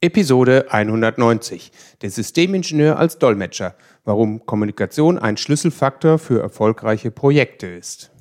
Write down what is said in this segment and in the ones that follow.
Episode 190. Der Systemingenieur als Dolmetscher. Warum Kommunikation ein Schlüsselfaktor für erfolgreiche Projekte ist.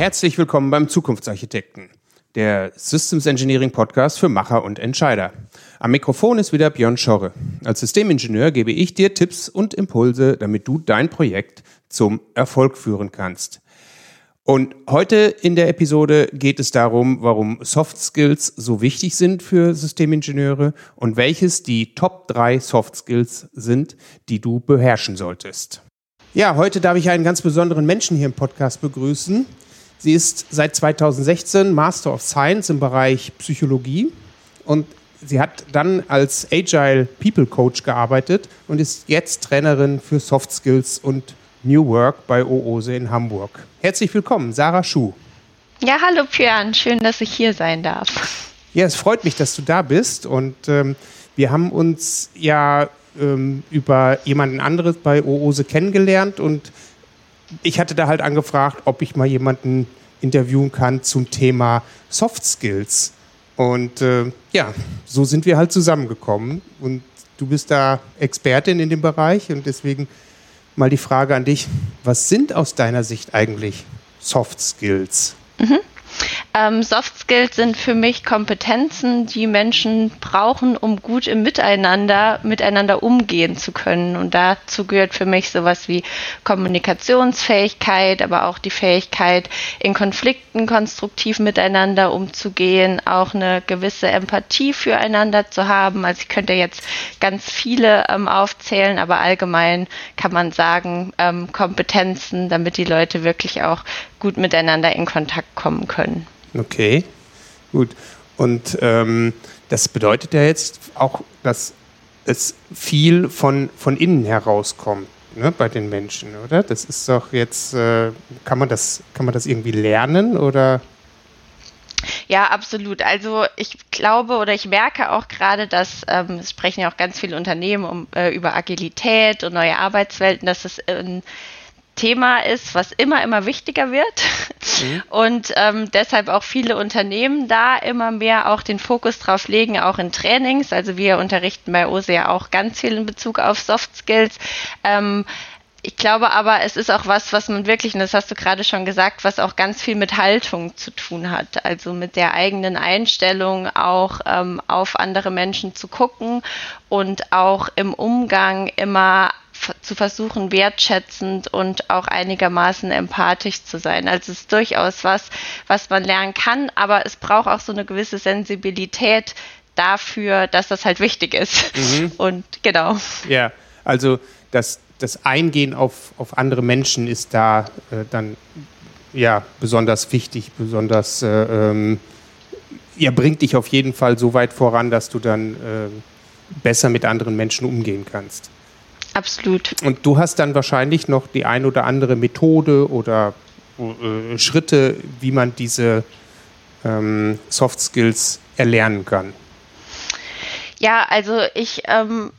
Herzlich willkommen beim Zukunftsarchitekten, der Systems Engineering Podcast für Macher und Entscheider. Am Mikrofon ist wieder Björn Schorre. Als Systemingenieur gebe ich dir Tipps und Impulse, damit du dein Projekt zum Erfolg führen kannst. Und heute in der Episode geht es darum, warum Soft Skills so wichtig sind für Systemingenieure und welches die Top 3 Soft Skills sind, die du beherrschen solltest. Ja, heute darf ich einen ganz besonderen Menschen hier im Podcast begrüßen. Sie ist seit 2016 Master of Science im Bereich Psychologie und sie hat dann als Agile People Coach gearbeitet und ist jetzt Trainerin für Soft Skills und New Work bei OOSE in Hamburg. Herzlich willkommen, Sarah Schuh. Ja, hallo Björn, schön, dass ich hier sein darf. Ja, es freut mich, dass du da bist und ähm, wir haben uns ja ähm, über jemanden anderes bei OOSE kennengelernt und ich hatte da halt angefragt, ob ich mal jemanden interviewen kann zum Thema Soft Skills. Und äh, ja, so sind wir halt zusammengekommen. Und du bist da Expertin in dem Bereich und deswegen mal die Frage an dich, was sind aus deiner Sicht eigentlich Soft Skills? Ähm, Soft Skills sind für mich Kompetenzen, die Menschen brauchen, um gut im Miteinander miteinander umgehen zu können. Und dazu gehört für mich sowas wie Kommunikationsfähigkeit, aber auch die Fähigkeit, in Konflikten konstruktiv miteinander umzugehen, auch eine gewisse Empathie füreinander zu haben. Also ich könnte jetzt ganz viele ähm, aufzählen, aber allgemein kann man sagen, ähm, Kompetenzen, damit die Leute wirklich auch gut miteinander in Kontakt kommen können. Okay, gut. Und ähm, das bedeutet ja jetzt auch, dass es viel von, von innen herauskommt ne, bei den Menschen, oder? Das ist doch jetzt, äh, kann, man das, kann man das irgendwie lernen oder? Ja, absolut. Also ich glaube oder ich merke auch gerade, dass ähm, es sprechen ja auch ganz viele Unternehmen um, äh, über Agilität und neue Arbeitswelten, dass es in Thema ist, was immer, immer wichtiger wird mhm. und ähm, deshalb auch viele Unternehmen da immer mehr auch den Fokus drauf legen, auch in Trainings. Also wir unterrichten bei OSE ja auch ganz viel in Bezug auf Soft Skills. Ähm, ich glaube aber, es ist auch was, was man wirklich, und das hast du gerade schon gesagt, was auch ganz viel mit Haltung zu tun hat. Also mit der eigenen Einstellung auch ähm, auf andere Menschen zu gucken und auch im Umgang immer zu versuchen, wertschätzend und auch einigermaßen empathisch zu sein. Also es ist durchaus was, was man lernen kann, aber es braucht auch so eine gewisse Sensibilität dafür, dass das halt wichtig ist. Mhm. Und genau. Ja, also das, das Eingehen auf, auf andere Menschen ist da äh, dann ja besonders wichtig, besonders äh, ähm, ja, bringt dich auf jeden Fall so weit voran, dass du dann äh, besser mit anderen Menschen umgehen kannst. Absolut. Und du hast dann wahrscheinlich noch die ein oder andere Methode oder äh, Schritte, wie man diese ähm, Soft Skills erlernen kann. Ja, also ich ähm,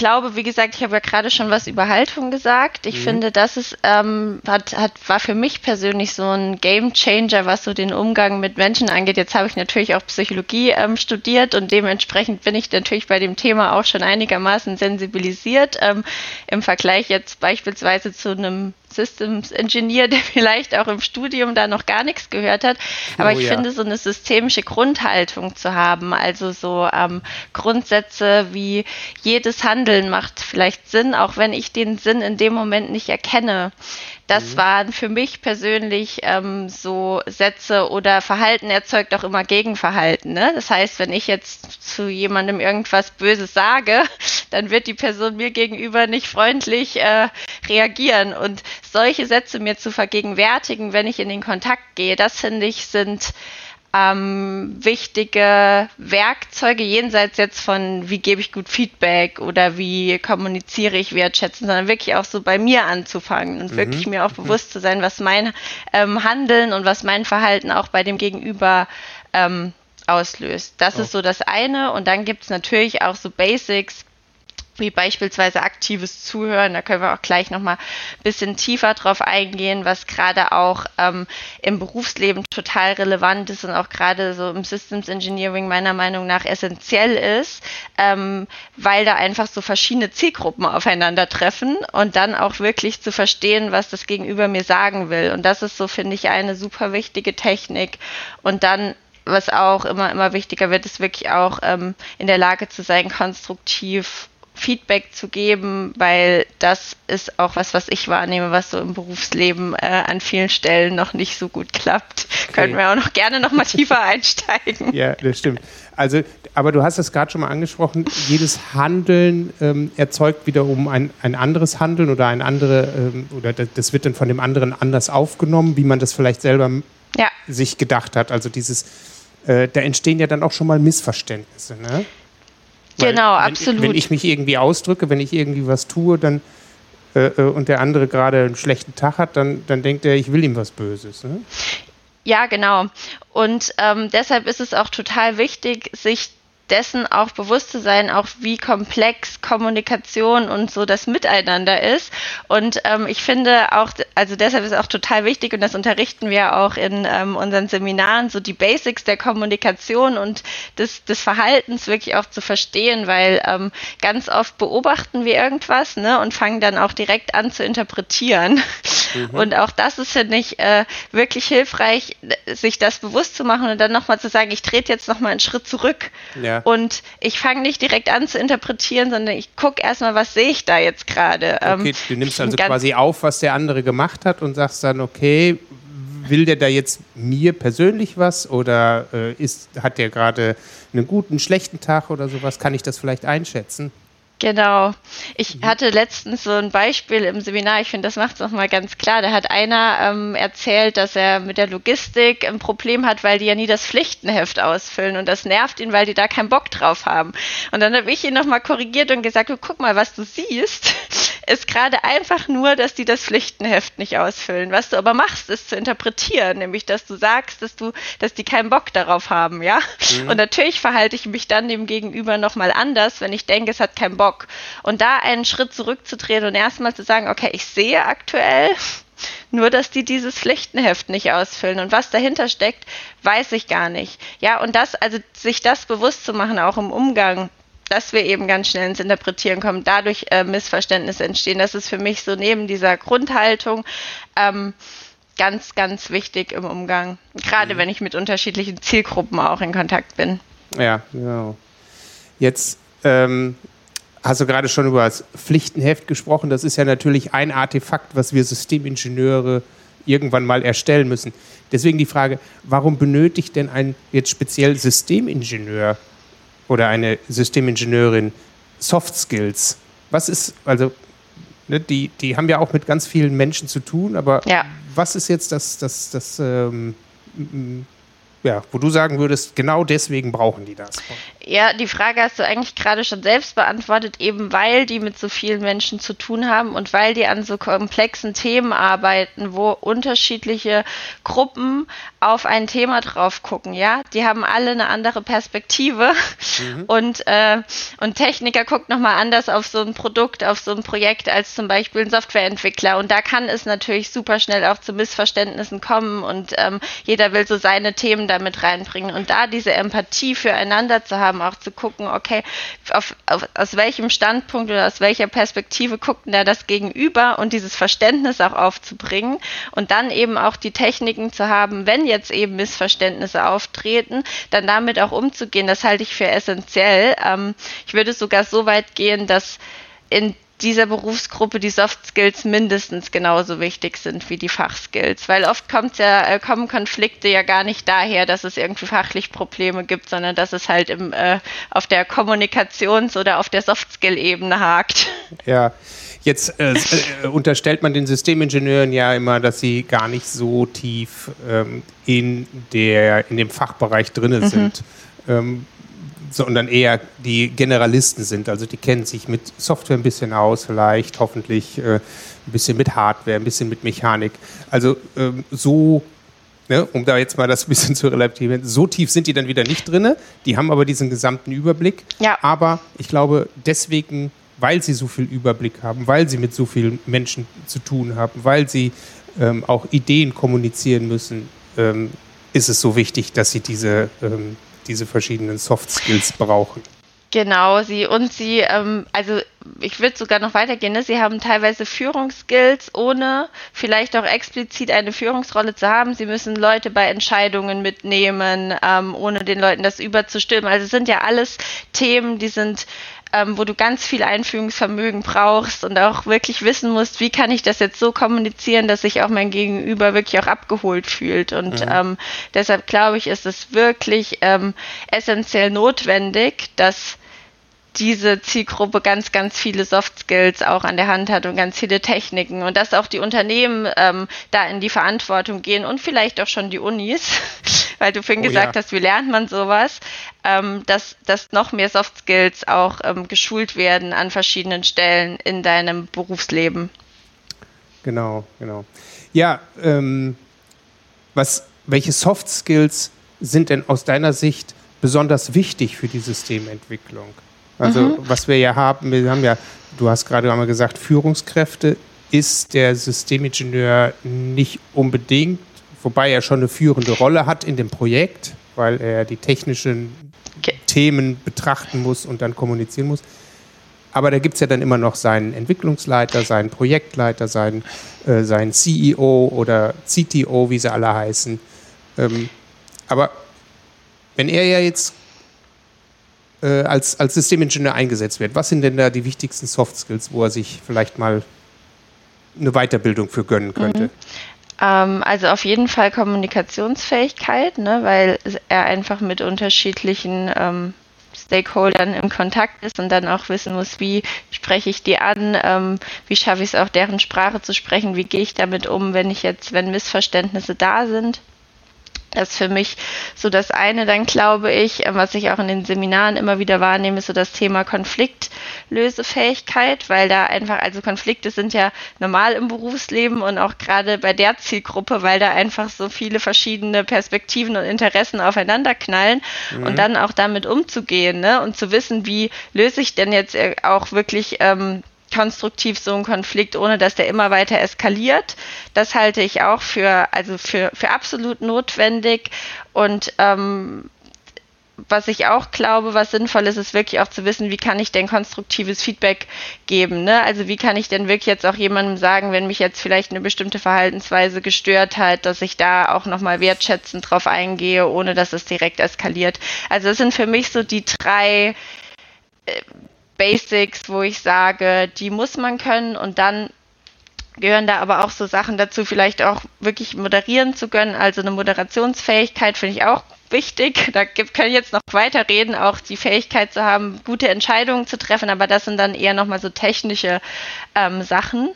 glaube, wie gesagt, ich habe ja gerade schon was über Haltung gesagt. Ich mhm. finde, das ist, ähm, hat, hat, war für mich persönlich so ein Game Changer, was so den Umgang mit Menschen angeht. Jetzt habe ich natürlich auch Psychologie ähm, studiert und dementsprechend bin ich natürlich bei dem Thema auch schon einigermaßen sensibilisiert. Ähm, Im Vergleich jetzt beispielsweise zu einem Systems Engineer, der vielleicht auch im Studium da noch gar nichts gehört hat. Aber oh, ich ja. finde, so eine systemische Grundhaltung zu haben, also so ähm, Grundsätze wie jedes Handeln macht vielleicht Sinn, auch wenn ich den Sinn in dem Moment nicht erkenne. Das mhm. waren für mich persönlich ähm, so Sätze oder Verhalten erzeugt auch immer Gegenverhalten. Ne? Das heißt, wenn ich jetzt zu jemandem irgendwas Böses sage, dann wird die Person mir gegenüber nicht freundlich äh, reagieren. Und solche Sätze mir zu vergegenwärtigen, wenn ich in den Kontakt gehe, das finde ich sind ähm, wichtige Werkzeuge jenseits jetzt von, wie gebe ich gut Feedback oder wie kommuniziere ich wertschätzen, sondern wirklich auch so bei mir anzufangen und mhm. wirklich mir auch bewusst zu sein, was mein ähm, Handeln und was mein Verhalten auch bei dem Gegenüber ähm, auslöst. Das oh. ist so das eine. Und dann gibt es natürlich auch so Basics, wie beispielsweise aktives Zuhören. Da können wir auch gleich nochmal ein bisschen tiefer drauf eingehen, was gerade auch ähm, im Berufsleben total relevant ist und auch gerade so im Systems Engineering meiner Meinung nach essentiell ist, ähm, weil da einfach so verschiedene Zielgruppen aufeinandertreffen und dann auch wirklich zu verstehen, was das Gegenüber mir sagen will. Und das ist so, finde ich, eine super wichtige Technik. Und dann was auch immer, immer wichtiger wird, ist wirklich auch ähm, in der Lage zu sein, konstruktiv Feedback zu geben, weil das ist auch was, was ich wahrnehme, was so im Berufsleben äh, an vielen Stellen noch nicht so gut klappt. Okay. Können wir auch noch gerne noch mal tiefer einsteigen. Ja, das stimmt. Also, aber du hast es gerade schon mal angesprochen, jedes Handeln ähm, erzeugt wiederum ein, ein anderes Handeln oder ein andere, ähm, oder das wird dann von dem anderen anders aufgenommen, wie man das vielleicht selber ja. sich gedacht hat. Also dieses, äh, da entstehen ja dann auch schon mal Missverständnisse, ne? Genau, wenn, absolut. Wenn ich mich irgendwie ausdrücke, wenn ich irgendwie was tue, dann äh, äh, und der andere gerade einen schlechten Tag hat, dann, dann denkt er, ich will ihm was Böses. Ne? Ja, genau. Und ähm, deshalb ist es auch total wichtig, sich dessen auch bewusst zu sein, auch wie komplex Kommunikation und so das Miteinander ist. Und ähm, ich finde auch, also deshalb ist es auch total wichtig und das unterrichten wir auch in ähm, unseren Seminaren, so die Basics der Kommunikation und des, des Verhaltens wirklich auch zu verstehen, weil ähm, ganz oft beobachten wir irgendwas ne, und fangen dann auch direkt an zu interpretieren. Mhm. Und auch das ist, finde ich, äh, wirklich hilfreich, sich das bewusst zu machen und dann nochmal zu sagen, ich trete jetzt nochmal einen Schritt zurück. Ja. Und ich fange nicht direkt an zu interpretieren, sondern ich gucke erstmal, was sehe ich da jetzt gerade. Ähm, okay, du nimmst also quasi auf, was der andere gemacht hat und sagst dann, okay, will der da jetzt mir persönlich was oder äh, ist, hat der gerade einen guten, schlechten Tag oder sowas? Kann ich das vielleicht einschätzen? Genau. Ich mhm. hatte letztens so ein Beispiel im Seminar, ich finde, das macht es nochmal ganz klar. Da hat einer ähm, erzählt, dass er mit der Logistik ein Problem hat, weil die ja nie das Pflichtenheft ausfüllen und das nervt ihn, weil die da keinen Bock drauf haben. Und dann habe ich ihn nochmal korrigiert und gesagt, guck mal, was du siehst, ist gerade einfach nur, dass die das Pflichtenheft nicht ausfüllen. Was du aber machst, ist zu interpretieren, nämlich, dass du sagst, dass du, dass die keinen Bock darauf haben, ja. Mhm. Und natürlich verhalte ich mich dann dem Gegenüber nochmal anders, wenn ich denke, es hat keinen Bock. Und da einen Schritt zurückzutreten und erstmal zu sagen, okay, ich sehe aktuell nur, dass die dieses Pflichtenheft nicht ausfüllen. Und was dahinter steckt, weiß ich gar nicht. Ja, und das, also sich das bewusst zu machen, auch im Umgang, dass wir eben ganz schnell ins Interpretieren kommen, dadurch äh, Missverständnisse entstehen. Das ist für mich so neben dieser Grundhaltung ähm, ganz, ganz wichtig im Umgang. Gerade mhm. wenn ich mit unterschiedlichen Zielgruppen auch in Kontakt bin. Ja, genau. Jetzt ähm, hast du gerade schon über das Pflichtenheft gesprochen. Das ist ja natürlich ein Artefakt, was wir Systemingenieure irgendwann mal erstellen müssen. Deswegen die Frage, warum benötigt denn ein jetzt speziell Systemingenieur oder eine Systemingenieurin Soft Skills? Was ist, also, ne, die, die haben ja auch mit ganz vielen Menschen zu tun, aber ja. was ist jetzt das, das, das ähm, ja, wo du sagen würdest, genau deswegen brauchen die das? Ja, die Frage hast du eigentlich gerade schon selbst beantwortet, eben weil die mit so vielen Menschen zu tun haben und weil die an so komplexen Themen arbeiten, wo unterschiedliche Gruppen auf ein Thema drauf gucken, ja. Die haben alle eine andere Perspektive mhm. und, äh, und Techniker guckt nochmal anders auf so ein Produkt, auf so ein Projekt als zum Beispiel ein Softwareentwickler. Und da kann es natürlich super schnell auch zu Missverständnissen kommen und ähm, jeder will so seine Themen damit reinbringen. Und da diese Empathie füreinander zu haben, auch zu gucken, okay, auf, auf, aus welchem Standpunkt oder aus welcher Perspektive guckt denn da das Gegenüber und dieses Verständnis auch aufzubringen und dann eben auch die Techniken zu haben, wenn jetzt eben Missverständnisse auftreten, dann damit auch umzugehen, das halte ich für essentiell. Ähm, ich würde sogar so weit gehen, dass in dieser Berufsgruppe die Soft Skills mindestens genauso wichtig sind wie die Fachskills. Weil oft kommt ja, äh, kommen Konflikte ja gar nicht daher, dass es irgendwie fachlich Probleme gibt, sondern dass es halt im, äh, auf der Kommunikations- oder auf der Soft Skill-Ebene hakt. Ja. Jetzt äh, äh, unterstellt man den Systemingenieuren ja immer, dass sie gar nicht so tief ähm, in, der, in dem Fachbereich drin mhm. sind. Ähm, sondern eher die Generalisten sind. Also die kennen sich mit Software ein bisschen aus, vielleicht hoffentlich äh, ein bisschen mit Hardware, ein bisschen mit Mechanik. Also ähm, so, ne, um da jetzt mal das ein bisschen zu relativieren, so tief sind die dann wieder nicht drin. Die haben aber diesen gesamten Überblick. Ja. Aber ich glaube, deswegen, weil sie so viel Überblick haben, weil sie mit so vielen Menschen zu tun haben, weil sie ähm, auch Ideen kommunizieren müssen, ähm, ist es so wichtig, dass sie diese ähm, diese verschiedenen Soft Skills brauchen. Genau, sie und sie, ähm, also ich würde sogar noch weitergehen, ne? sie haben teilweise Führungsskills, ohne vielleicht auch explizit eine Führungsrolle zu haben. Sie müssen Leute bei Entscheidungen mitnehmen, ähm, ohne den Leuten das überzustimmen. Also es sind ja alles Themen, die sind ähm, wo du ganz viel Einführungsvermögen brauchst und auch wirklich wissen musst, wie kann ich das jetzt so kommunizieren, dass sich auch mein Gegenüber wirklich auch abgeholt fühlt. Und mhm. ähm, deshalb glaube ich, ist es wirklich ähm, essentiell notwendig, dass diese Zielgruppe ganz, ganz viele Soft Skills auch an der Hand hat und ganz viele Techniken und dass auch die Unternehmen ähm, da in die Verantwortung gehen und vielleicht auch schon die Unis, weil du vorhin oh, gesagt ja. hast, wie lernt man sowas, ähm, dass, dass noch mehr Soft Skills auch ähm, geschult werden an verschiedenen Stellen in deinem Berufsleben. Genau, genau. Ja, ähm, was, welche Soft Skills sind denn aus deiner Sicht besonders wichtig für die Systementwicklung? Also mhm. was wir ja haben, wir haben ja, du hast gerade einmal gesagt, Führungskräfte ist der Systemingenieur nicht unbedingt, wobei er schon eine führende Rolle hat in dem Projekt, weil er die technischen okay. Themen betrachten muss und dann kommunizieren muss. Aber da gibt es ja dann immer noch seinen Entwicklungsleiter, seinen Projektleiter, seinen, äh, seinen CEO oder CTO, wie sie alle heißen. Ähm, aber wenn er ja jetzt äh, als, als Systemingenieur eingesetzt wird. Was sind denn da die wichtigsten Soft Skills, wo er sich vielleicht mal eine Weiterbildung für gönnen könnte? Mhm. Ähm, also auf jeden Fall Kommunikationsfähigkeit, ne, weil er einfach mit unterschiedlichen ähm, Stakeholdern im Kontakt ist und dann auch wissen muss, wie spreche ich die an, ähm, wie schaffe ich es auch, deren Sprache zu sprechen, wie gehe ich damit um, wenn ich jetzt, wenn Missverständnisse da sind. Das ist für mich so das eine. Dann glaube ich, äh, was ich auch in den Seminaren immer wieder wahrnehme, ist so das Thema Konfliktlösefähigkeit, weil da einfach, also Konflikte sind ja normal im Berufsleben und auch gerade bei der Zielgruppe, weil da einfach so viele verschiedene Perspektiven und Interessen aufeinander knallen mhm. und dann auch damit umzugehen ne? und zu wissen, wie löse ich denn jetzt äh, auch wirklich ähm, konstruktiv so ein Konflikt, ohne dass der immer weiter eskaliert. Das halte ich auch für, also für, für absolut notwendig. Und ähm, was ich auch glaube, was sinnvoll ist, ist wirklich auch zu wissen, wie kann ich denn konstruktives Feedback geben. Ne? Also wie kann ich denn wirklich jetzt auch jemandem sagen, wenn mich jetzt vielleicht eine bestimmte Verhaltensweise gestört hat, dass ich da auch nochmal wertschätzend drauf eingehe, ohne dass es direkt eskaliert. Also das sind für mich so die drei äh, Basics, wo ich sage, die muss man können und dann gehören da aber auch so Sachen dazu, vielleicht auch wirklich moderieren zu können. Also eine Moderationsfähigkeit finde ich auch wichtig. Da gibt, kann ich jetzt noch weiter reden, auch die Fähigkeit zu haben, gute Entscheidungen zu treffen, aber das sind dann eher nochmal so technische ähm, Sachen.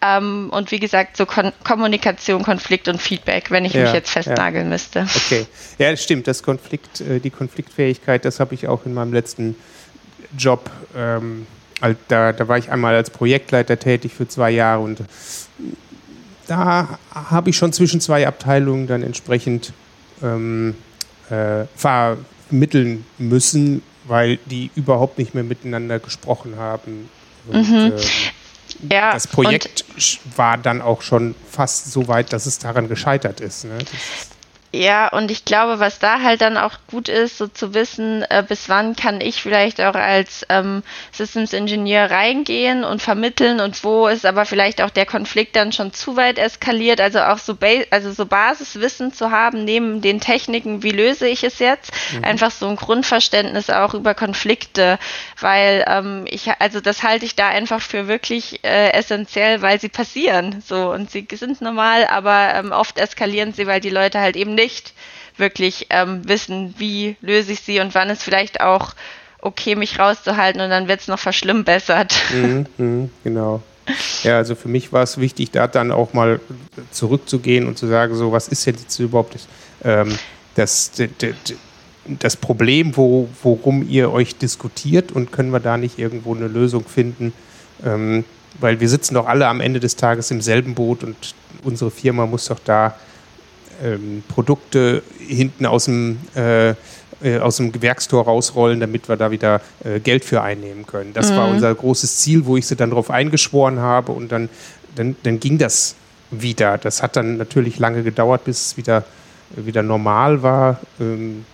Ähm, und wie gesagt, so Kon Kommunikation, Konflikt und Feedback, wenn ich ja, mich jetzt festnageln ja. müsste. Okay. Ja, das stimmt. Das Konflikt, äh, die Konfliktfähigkeit, das habe ich auch in meinem letzten Job. Ähm, da, da war ich einmal als Projektleiter tätig für zwei Jahre und da habe ich schon zwischen zwei Abteilungen dann entsprechend ähm, äh, vermitteln müssen, weil die überhaupt nicht mehr miteinander gesprochen haben. Und, mhm. äh, ja, das Projekt war dann auch schon fast so weit, dass es daran gescheitert ist. Ne? Ja, und ich glaube, was da halt dann auch gut ist, so zu wissen, äh, bis wann kann ich vielleicht auch als ähm, Systems Engineer reingehen und vermitteln und wo ist aber vielleicht auch der Konflikt dann schon zu weit eskaliert. Also auch so, ba also so Basiswissen zu haben neben den Techniken, wie löse ich es jetzt? Mhm. Einfach so ein Grundverständnis auch über Konflikte, weil ähm, ich, also das halte ich da einfach für wirklich äh, essentiell, weil sie passieren so und sie sind normal, aber ähm, oft eskalieren sie, weil die Leute halt eben nicht nicht wirklich ähm, wissen, wie löse ich sie und wann ist vielleicht auch okay, mich rauszuhalten und dann wird es noch verschlimmbessert. Mhm, mh, genau. Ja, also für mich war es wichtig, da dann auch mal zurückzugehen und zu sagen, so, was ist jetzt überhaupt das, ähm, das, das Problem, wo, worum ihr euch diskutiert und können wir da nicht irgendwo eine Lösung finden? Ähm, weil wir sitzen doch alle am Ende des Tages im selben Boot und unsere Firma muss doch da ähm, Produkte hinten aus dem, äh, äh, aus dem Gewerkstor rausrollen, damit wir da wieder äh, Geld für einnehmen können. Das mhm. war unser großes Ziel, wo ich sie dann darauf eingeschworen habe und dann, dann, dann ging das wieder. Das hat dann natürlich lange gedauert, bis es wieder, wieder normal war. Ähm,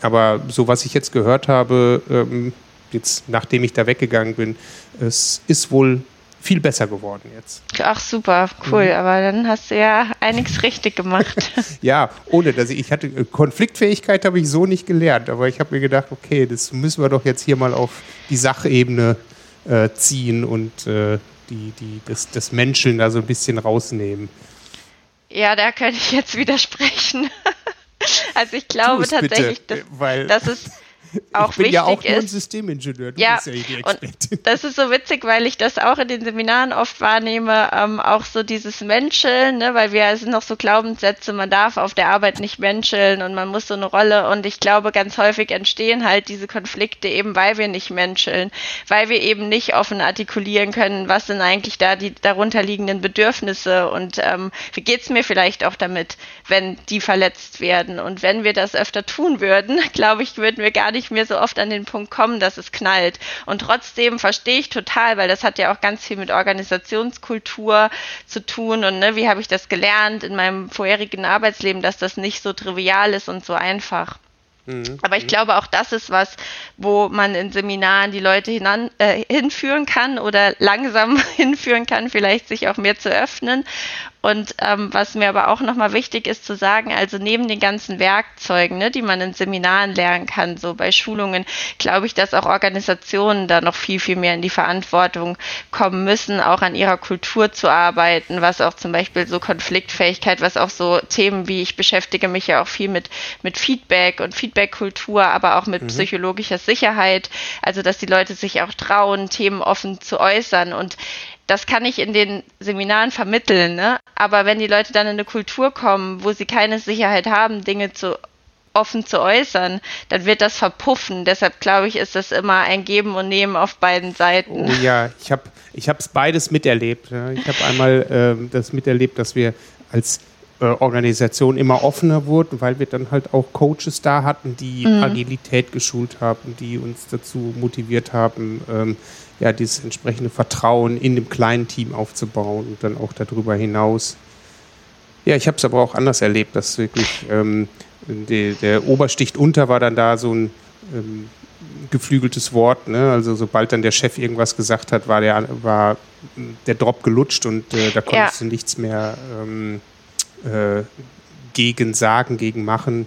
aber so was ich jetzt gehört habe, ähm, jetzt nachdem ich da weggegangen bin, es ist wohl viel besser geworden jetzt. Ach super, cool. Mhm. Aber dann hast du ja einiges richtig gemacht. ja, ohne dass ich, ich hatte äh, Konfliktfähigkeit habe ich so nicht gelernt, aber ich habe mir gedacht, okay, das müssen wir doch jetzt hier mal auf die Sachebene äh, ziehen und äh, die, die, das, das Menscheln da so ein bisschen rausnehmen. Ja, da könnte ich jetzt widersprechen. also ich glaube tatsächlich, bitte, dass, weil dass es auch ich bin wichtig ja auch nur ein Systemingenieur, du ja, bist ja die Expertin. Und das ist so witzig, weil ich das auch in den Seminaren oft wahrnehme, ähm, auch so dieses Menscheln, ne, weil wir sind noch so Glaubenssätze, man darf auf der Arbeit nicht menscheln und man muss so eine Rolle und ich glaube, ganz häufig entstehen halt diese Konflikte eben, weil wir nicht menscheln, weil wir eben nicht offen artikulieren können, was sind eigentlich da die darunterliegenden Bedürfnisse und ähm, wie geht's mir vielleicht auch damit, wenn die verletzt werden und wenn wir das öfter tun würden, glaube ich, würden wir gar nicht nicht mehr so oft an den Punkt kommen, dass es knallt. Und trotzdem verstehe ich total, weil das hat ja auch ganz viel mit Organisationskultur zu tun und ne, wie habe ich das gelernt in meinem vorherigen Arbeitsleben, dass das nicht so trivial ist und so einfach. Mhm. Aber ich mhm. glaube, auch das ist was, wo man in Seminaren die Leute hinan, äh, hinführen kann oder langsam hinführen kann, vielleicht sich auch mehr zu öffnen und ähm, was mir aber auch nochmal wichtig ist zu sagen, also neben den ganzen Werkzeugen, ne, die man in Seminaren lernen kann, so bei Schulungen, glaube ich, dass auch Organisationen da noch viel, viel mehr in die Verantwortung kommen müssen, auch an ihrer Kultur zu arbeiten, was auch zum Beispiel so Konfliktfähigkeit, was auch so Themen wie ich beschäftige mich ja auch viel mit, mit Feedback und Feedbackkultur, aber auch mit mhm. psychologischer Sicherheit, also dass die Leute sich auch trauen, Themen offen zu äußern und das kann ich in den Seminaren vermitteln, ne? aber wenn die Leute dann in eine Kultur kommen, wo sie keine Sicherheit haben, Dinge zu offen zu äußern, dann wird das verpuffen. Deshalb glaube ich, ist das immer ein Geben und Nehmen auf beiden Seiten. Oh ja, ich habe ich es beides miterlebt. Ja. Ich habe einmal ähm, das miterlebt, dass wir als äh, Organisation immer offener wurden, weil wir dann halt auch Coaches da hatten, die mhm. Agilität geschult haben, die uns dazu motiviert haben, ähm, ja, dieses entsprechende Vertrauen in dem kleinen Team aufzubauen und dann auch darüber hinaus. Ja, ich habe es aber auch anders erlebt, dass wirklich ähm, die, der Obersticht unter war dann da so ein ähm, geflügeltes Wort. Ne? Also sobald dann der Chef irgendwas gesagt hat, war der, war der Drop gelutscht und äh, da konntest ja. du nichts mehr ähm, äh, gegen sagen, gegen machen.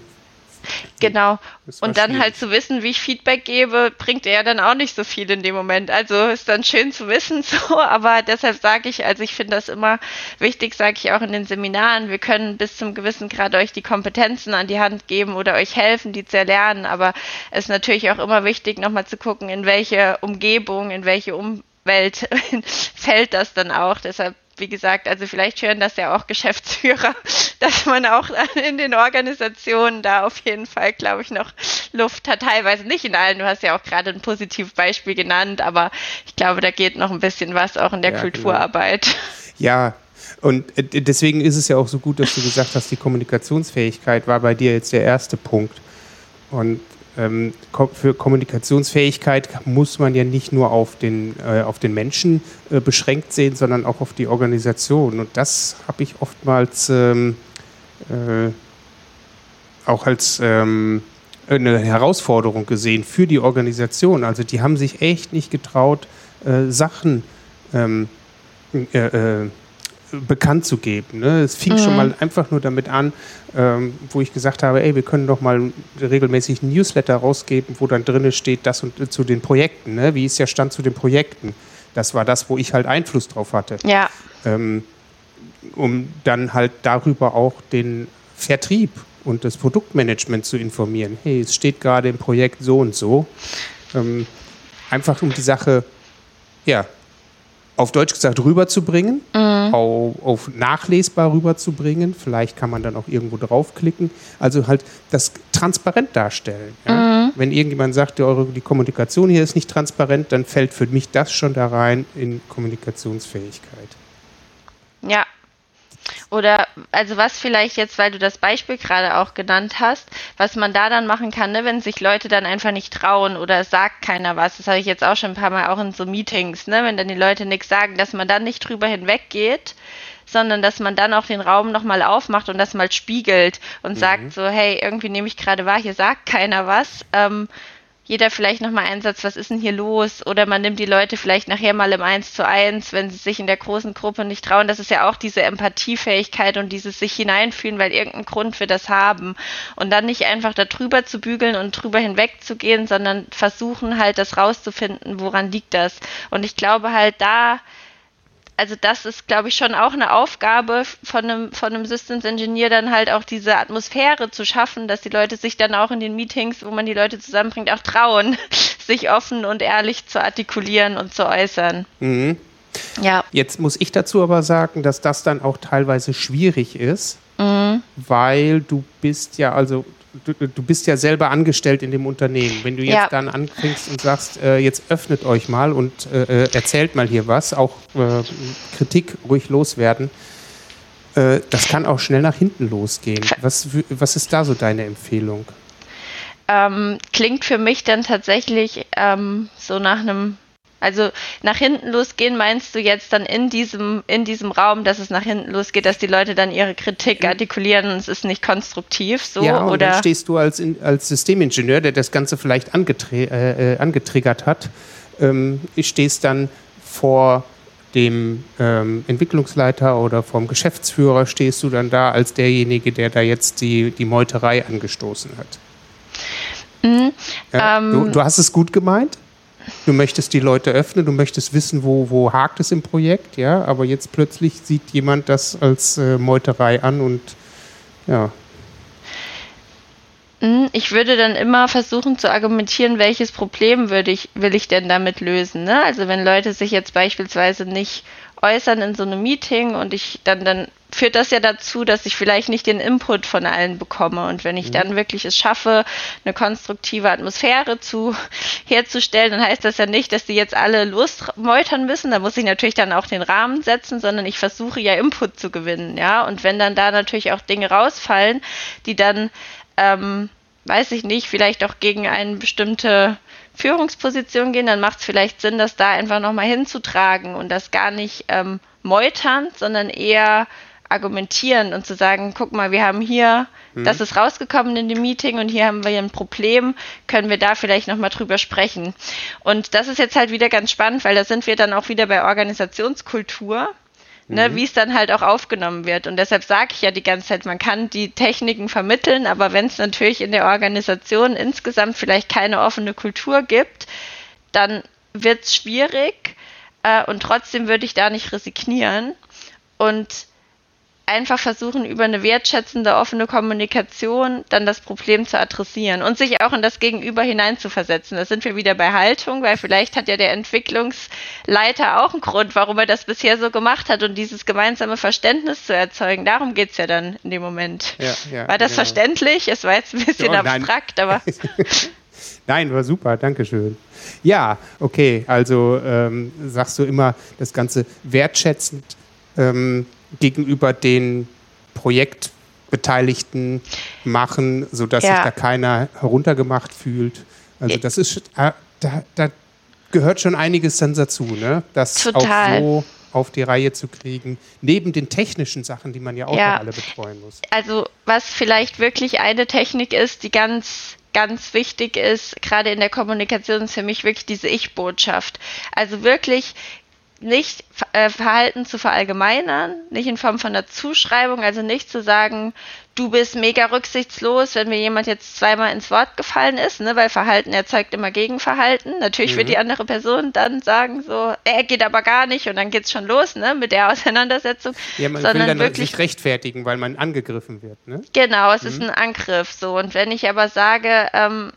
Genau. Und dann schwierig. halt zu wissen, wie ich Feedback gebe, bringt er dann auch nicht so viel in dem Moment. Also ist dann schön zu wissen, so, aber deshalb sage ich, also ich finde das immer wichtig, sage ich auch in den Seminaren, wir können bis zum gewissen Grad euch die Kompetenzen an die Hand geben oder euch helfen, die zu erlernen, aber es ist natürlich auch immer wichtig, nochmal zu gucken, in welche Umgebung, in welche Umwelt fällt das dann auch. Deshalb wie gesagt, also vielleicht hören das ja auch Geschäftsführer, dass man auch in den Organisationen da auf jeden Fall, glaube ich, noch Luft hat. Teilweise nicht in allen. Du hast ja auch gerade ein positives Beispiel genannt, aber ich glaube, da geht noch ein bisschen was auch in der ja, genau. Kulturarbeit. Genau. Ja, und äh, deswegen ist es ja auch so gut, dass du gesagt hast, die Kommunikationsfähigkeit war bei dir jetzt der erste Punkt. Und ähm, für Kommunikationsfähigkeit muss man ja nicht nur auf den, äh, auf den Menschen äh, beschränkt sehen, sondern auch auf die Organisation. Und das habe ich oftmals ähm, äh, auch als ähm, eine Herausforderung gesehen für die Organisation. Also die haben sich echt nicht getraut, äh, Sachen ähm, äh, äh, bekannt zu geben. Ne? Es fing mhm. schon mal einfach nur damit an, ähm, wo ich gesagt habe, ey, wir können doch mal regelmäßig ein Newsletter rausgeben, wo dann drin steht, das und zu den Projekten. Ne? Wie ist der Stand zu den Projekten? Das war das, wo ich halt Einfluss drauf hatte. Ja. Ähm, um dann halt darüber auch den Vertrieb und das Produktmanagement zu informieren. Hey, es steht gerade im Projekt so und so. Ähm, einfach um die Sache, ja, auf Deutsch gesagt rüberzubringen, mhm. auf, auf, nachlesbar rüberzubringen. Vielleicht kann man dann auch irgendwo draufklicken. Also halt das transparent darstellen. Ja? Mhm. Wenn irgendjemand sagt, die, eure, die Kommunikation hier ist nicht transparent, dann fällt für mich das schon da rein in Kommunikationsfähigkeit. Oder also was vielleicht jetzt, weil du das Beispiel gerade auch genannt hast, was man da dann machen kann, ne, wenn sich Leute dann einfach nicht trauen oder es sagt keiner was, das habe ich jetzt auch schon ein paar Mal auch in so Meetings, ne, wenn dann die Leute nichts sagen, dass man dann nicht drüber hinweggeht, sondern dass man dann auch den Raum nochmal aufmacht und das mal spiegelt und mhm. sagt so, hey, irgendwie nehme ich gerade wahr, hier sagt keiner was. Ähm, jeder vielleicht nochmal einen Satz, was ist denn hier los? Oder man nimmt die Leute vielleicht nachher mal im Eins zu eins, wenn sie sich in der großen Gruppe nicht trauen. Das ist ja auch diese Empathiefähigkeit und dieses sich hineinfühlen, weil irgendein Grund wir das haben. Und dann nicht einfach da drüber zu bügeln und drüber hinwegzugehen, sondern versuchen halt das rauszufinden, woran liegt das. Und ich glaube halt da, also das ist, glaube ich, schon auch eine Aufgabe von einem, von einem Systems Engineer, dann halt auch diese Atmosphäre zu schaffen, dass die Leute sich dann auch in den Meetings, wo man die Leute zusammenbringt, auch trauen, sich offen und ehrlich zu artikulieren und zu äußern. Mhm. Ja. Jetzt muss ich dazu aber sagen, dass das dann auch teilweise schwierig ist, mhm. weil du bist ja, also du, du, bist ja selber angestellt in dem Unternehmen. Wenn du jetzt ja. dann anfängst und sagst, äh, jetzt öffnet euch mal und äh, äh erzählt mal hier was, auch äh, Kritik ruhig loswerden, äh, das kann auch schnell nach hinten losgehen. Was, was ist da so deine Empfehlung? Ähm, klingt für mich dann tatsächlich ähm, so nach einem also nach hinten losgehen meinst du jetzt dann in diesem, in diesem Raum, dass es nach hinten losgeht, dass die Leute dann ihre Kritik artikulieren und es ist nicht konstruktiv so? Ja, und oder? dann stehst du als, als Systemingenieur, der das Ganze vielleicht angetri äh, äh, angetriggert hat, ähm, stehst dann vor dem ähm, Entwicklungsleiter oder vom Geschäftsführer stehst du dann da als derjenige, der da jetzt die, die Meuterei angestoßen hat. Mhm, ja, ähm, du, du, hast es gut gemeint? Du möchtest die Leute öffnen, du möchtest wissen, wo, wo hakt es im Projekt, ja, aber jetzt plötzlich sieht jemand das als äh, Meuterei an und ja. Hm, ich würde dann immer versuchen zu argumentieren, welches Problem würde ich, will ich denn damit lösen. Ne? Also wenn Leute sich jetzt beispielsweise nicht äußern in so einem Meeting und ich dann, dann führt das ja dazu, dass ich vielleicht nicht den Input von allen bekomme. Und wenn ich mhm. dann wirklich es schaffe, eine konstruktive Atmosphäre zu, herzustellen, dann heißt das ja nicht, dass die jetzt alle losmeutern müssen. Da muss ich natürlich dann auch den Rahmen setzen, sondern ich versuche ja Input zu gewinnen, ja. Und wenn dann da natürlich auch Dinge rausfallen, die dann, ähm, weiß ich nicht, vielleicht auch gegen eine bestimmte Führungsposition gehen, dann macht es vielleicht Sinn, das da einfach nochmal hinzutragen und das gar nicht ähm, meutern, sondern eher argumentieren und zu sagen, guck mal, wir haben hier, mhm. das ist rausgekommen in dem Meeting und hier haben wir ein Problem, können wir da vielleicht nochmal drüber sprechen. Und das ist jetzt halt wieder ganz spannend, weil da sind wir dann auch wieder bei Organisationskultur. Ne, mhm. wie es dann halt auch aufgenommen wird. Und deshalb sage ich ja die ganze Zeit, man kann die Techniken vermitteln, aber wenn es natürlich in der Organisation insgesamt vielleicht keine offene Kultur gibt, dann wird es schwierig äh, und trotzdem würde ich da nicht resignieren. Und einfach versuchen, über eine wertschätzende, offene Kommunikation dann das Problem zu adressieren und sich auch in das Gegenüber hineinzuversetzen. Da sind wir wieder bei Haltung, weil vielleicht hat ja der Entwicklungsleiter auch einen Grund, warum er das bisher so gemacht hat und dieses gemeinsame Verständnis zu erzeugen. Darum geht es ja dann in dem Moment. Ja, ja, war das genau. verständlich? Es war jetzt ein bisschen oh, abstrakt, aber. Nein, war super, danke schön. Ja, okay, also ähm, sagst du immer das Ganze wertschätzend ähm, gegenüber den Projektbeteiligten machen, sodass ja. sich da keiner heruntergemacht fühlt. Also das ist, äh, da, da gehört schon einiges dann dazu, ne? das Total. auch so auf die Reihe zu kriegen, neben den technischen Sachen, die man ja auch ja, alle betreuen muss. Also was vielleicht wirklich eine Technik ist, die ganz ganz wichtig ist, gerade in der Kommunikation, ist für mich wirklich diese Ich-Botschaft. Also wirklich nicht äh, Verhalten zu verallgemeinern, nicht in Form von einer Zuschreibung, also nicht zu sagen, du bist mega rücksichtslos, wenn mir jemand jetzt zweimal ins Wort gefallen ist, ne, weil Verhalten erzeugt immer Gegenverhalten. Natürlich mhm. wird die andere Person dann sagen so, er geht aber gar nicht und dann geht's schon los, ne, mit der Auseinandersetzung. Ja, man sondern will dann wirklich sich rechtfertigen, weil man angegriffen wird, ne? Genau, es mhm. ist ein Angriff so. Und wenn ich aber sage, ähm,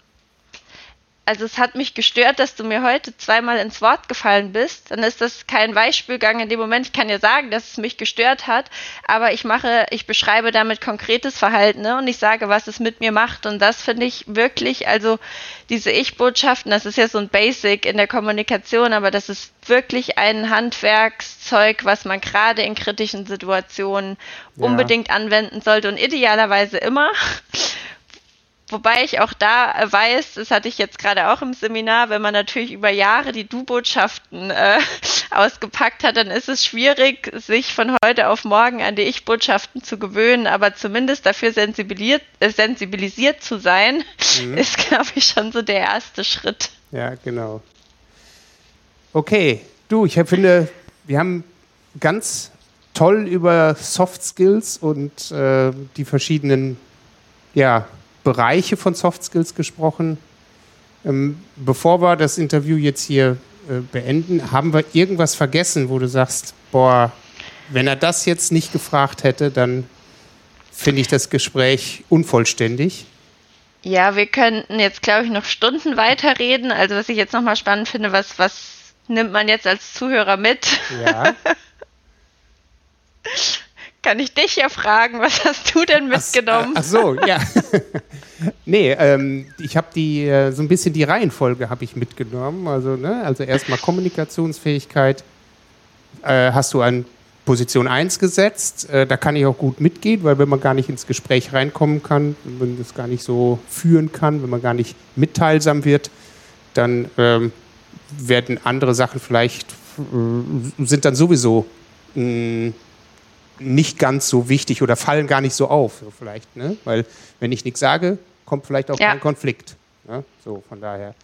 also es hat mich gestört, dass du mir heute zweimal ins Wort gefallen bist, dann ist das kein Weichspülgang in dem Moment. Ich kann ja sagen, dass es mich gestört hat, aber ich mache, ich beschreibe damit konkretes Verhalten ne? und ich sage, was es mit mir macht. Und das finde ich wirklich, also diese Ich-Botschaften, das ist ja so ein Basic in der Kommunikation, aber das ist wirklich ein Handwerkszeug, was man gerade in kritischen Situationen ja. unbedingt anwenden sollte und idealerweise immer. Wobei ich auch da weiß, das hatte ich jetzt gerade auch im Seminar, wenn man natürlich über Jahre die Du-Botschaften äh, ausgepackt hat, dann ist es schwierig, sich von heute auf morgen an die Ich-Botschaften zu gewöhnen, aber zumindest dafür sensibilisiert, äh, sensibilisiert zu sein, mhm. ist, glaube ich, schon so der erste Schritt. Ja, genau. Okay, du, ich finde, wir haben ganz toll über Soft Skills und äh, die verschiedenen ja, Bereiche von Soft Skills gesprochen. Ähm, bevor wir das Interview jetzt hier äh, beenden, haben wir irgendwas vergessen, wo du sagst, boah, wenn er das jetzt nicht gefragt hätte, dann finde ich das Gespräch unvollständig. Ja, wir könnten jetzt, glaube ich, noch Stunden weiterreden. Also was ich jetzt nochmal spannend finde, was, was nimmt man jetzt als Zuhörer mit? Ja. kann ich dich ja fragen, was hast du denn mitgenommen? Ach, ach so, ja. nee, ähm, ich habe die, äh, so ein bisschen die Reihenfolge habe ich mitgenommen. Also, ne, also erstmal Kommunikationsfähigkeit äh, hast du an Position 1 gesetzt. Äh, da kann ich auch gut mitgehen, weil wenn man gar nicht ins Gespräch reinkommen kann, wenn man das gar nicht so führen kann, wenn man gar nicht mitteilsam wird, dann ähm, werden andere Sachen vielleicht, äh, sind dann sowieso mh, mm, nicht ganz so wichtig oder fallen gar nicht so auf, so vielleicht, ne? Weil wenn ich nichts sage, kommt vielleicht auch ja. kein Konflikt. Ne? So, von daher.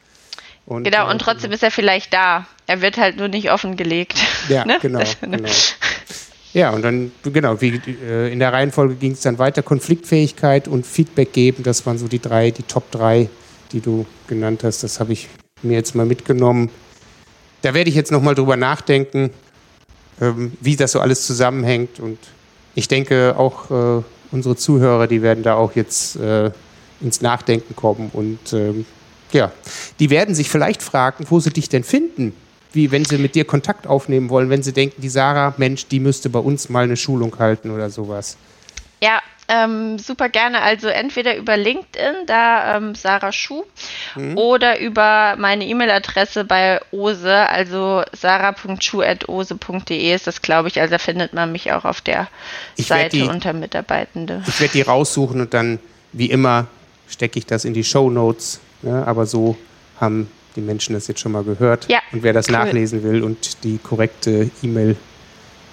Und, genau, und äh, trotzdem genau. ist er vielleicht da. Er wird halt nur nicht offengelegt. Ja, ne? genau, genau. Ja, und dann, genau, wie, äh, in der Reihenfolge ging es dann weiter. Konfliktfähigkeit und Feedback geben, das waren so die drei, die Top drei, die du genannt hast. Das habe ich mir jetzt mal mitgenommen. Da werde ich jetzt nochmal drüber nachdenken, wie das so alles zusammenhängt. Und ich denke, auch äh, unsere Zuhörer, die werden da auch jetzt äh, ins Nachdenken kommen. Und ähm, ja, die werden sich vielleicht fragen, wo sie dich denn finden. Wie wenn sie mit dir Kontakt aufnehmen wollen, wenn sie denken, die Sarah, Mensch, die müsste bei uns mal eine Schulung halten oder sowas. Ja, ähm, super gerne. Also entweder über LinkedIn, da ähm, Sarah Schuh, mhm. oder über meine E-Mail-Adresse bei Ose, also sarah.schuh.ose.de ist das, glaube ich. Also da findet man mich auch auf der ich Seite die, unter Mitarbeitende. Ich werde die raussuchen und dann, wie immer, stecke ich das in die Show Notes. Ne? Aber so haben die Menschen das jetzt schon mal gehört. Ja, und wer das cool. nachlesen will und die korrekte E-Mail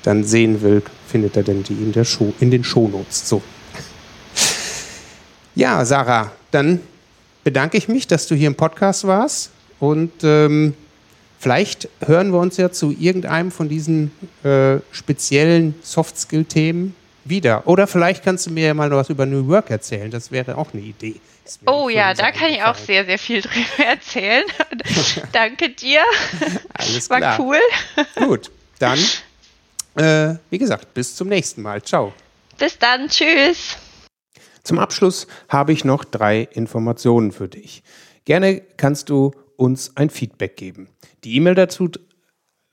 dann sehen will, findet er dann die in, der Show, in den Shownotes. So. Ja, Sarah, dann bedanke ich mich, dass du hier im Podcast warst und ähm, vielleicht hören wir uns ja zu irgendeinem von diesen äh, speziellen Soft-Skill-Themen wieder. Oder vielleicht kannst du mir ja mal noch was über New Work erzählen. Das wäre auch eine Idee. Oh ja, da kann ich auch sehr, sehr viel drüber erzählen. Danke dir. Alles klar. War cool. Gut, dann, äh, wie gesagt, bis zum nächsten Mal. Ciao. Bis dann. Tschüss. Zum Abschluss habe ich noch drei Informationen für dich. Gerne kannst du uns ein Feedback geben. Die E-Mail dazu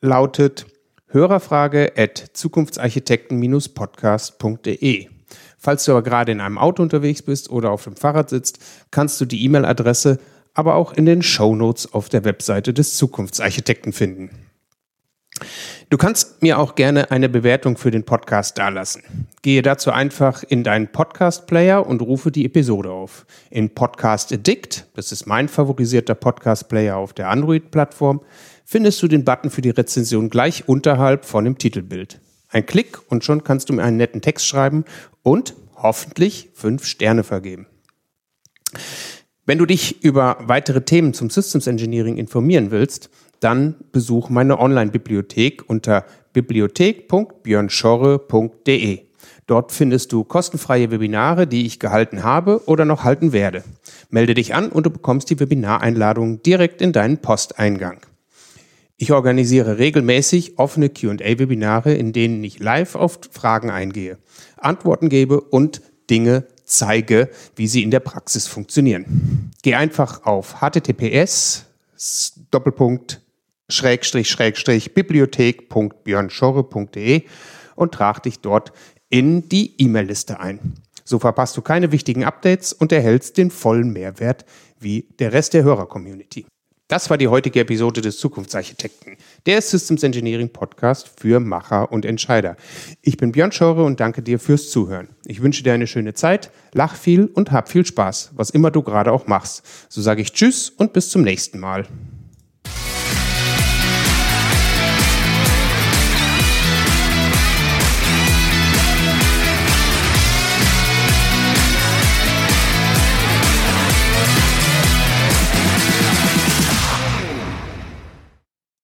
lautet hörerfrage at zukunftsarchitekten-podcast.de. Falls du aber gerade in einem Auto unterwegs bist oder auf dem Fahrrad sitzt, kannst du die E-Mail-Adresse aber auch in den Show Notes auf der Webseite des Zukunftsarchitekten finden. Du kannst mir auch gerne eine Bewertung für den Podcast dalassen. Gehe dazu einfach in deinen Podcast-Player und rufe die Episode auf. In Podcast Addict, das ist mein favorisierter Podcast-Player auf der Android-Plattform, findest du den Button für die Rezension gleich unterhalb von dem Titelbild. Ein Klick und schon kannst du mir einen netten Text schreiben und hoffentlich fünf Sterne vergeben. Wenn du dich über weitere Themen zum Systems Engineering informieren willst, dann besuch meine Online-Bibliothek unter bibliothek.björnschorre.de. Dort findest du kostenfreie Webinare, die ich gehalten habe oder noch halten werde. Melde dich an und du bekommst die Webinareinladung direkt in deinen Posteingang. Ich organisiere regelmäßig offene QA-Webinare, in denen ich live auf Fragen eingehe, Antworten gebe und Dinge zeige, wie sie in der Praxis funktionieren. Geh einfach auf https Schrägstrich Schrägstrich bibliothek.björnschorre.de und trag dich dort in die E-Mail-Liste ein. So verpasst du keine wichtigen Updates und erhältst den vollen Mehrwert wie der Rest der Hörer-Community. Das war die heutige Episode des Zukunftsarchitekten, der Systems Engineering Podcast für Macher und Entscheider. Ich bin Björn Schore und danke dir fürs Zuhören. Ich wünsche dir eine schöne Zeit, lach viel und hab viel Spaß, was immer du gerade auch machst. So sage ich Tschüss und bis zum nächsten Mal.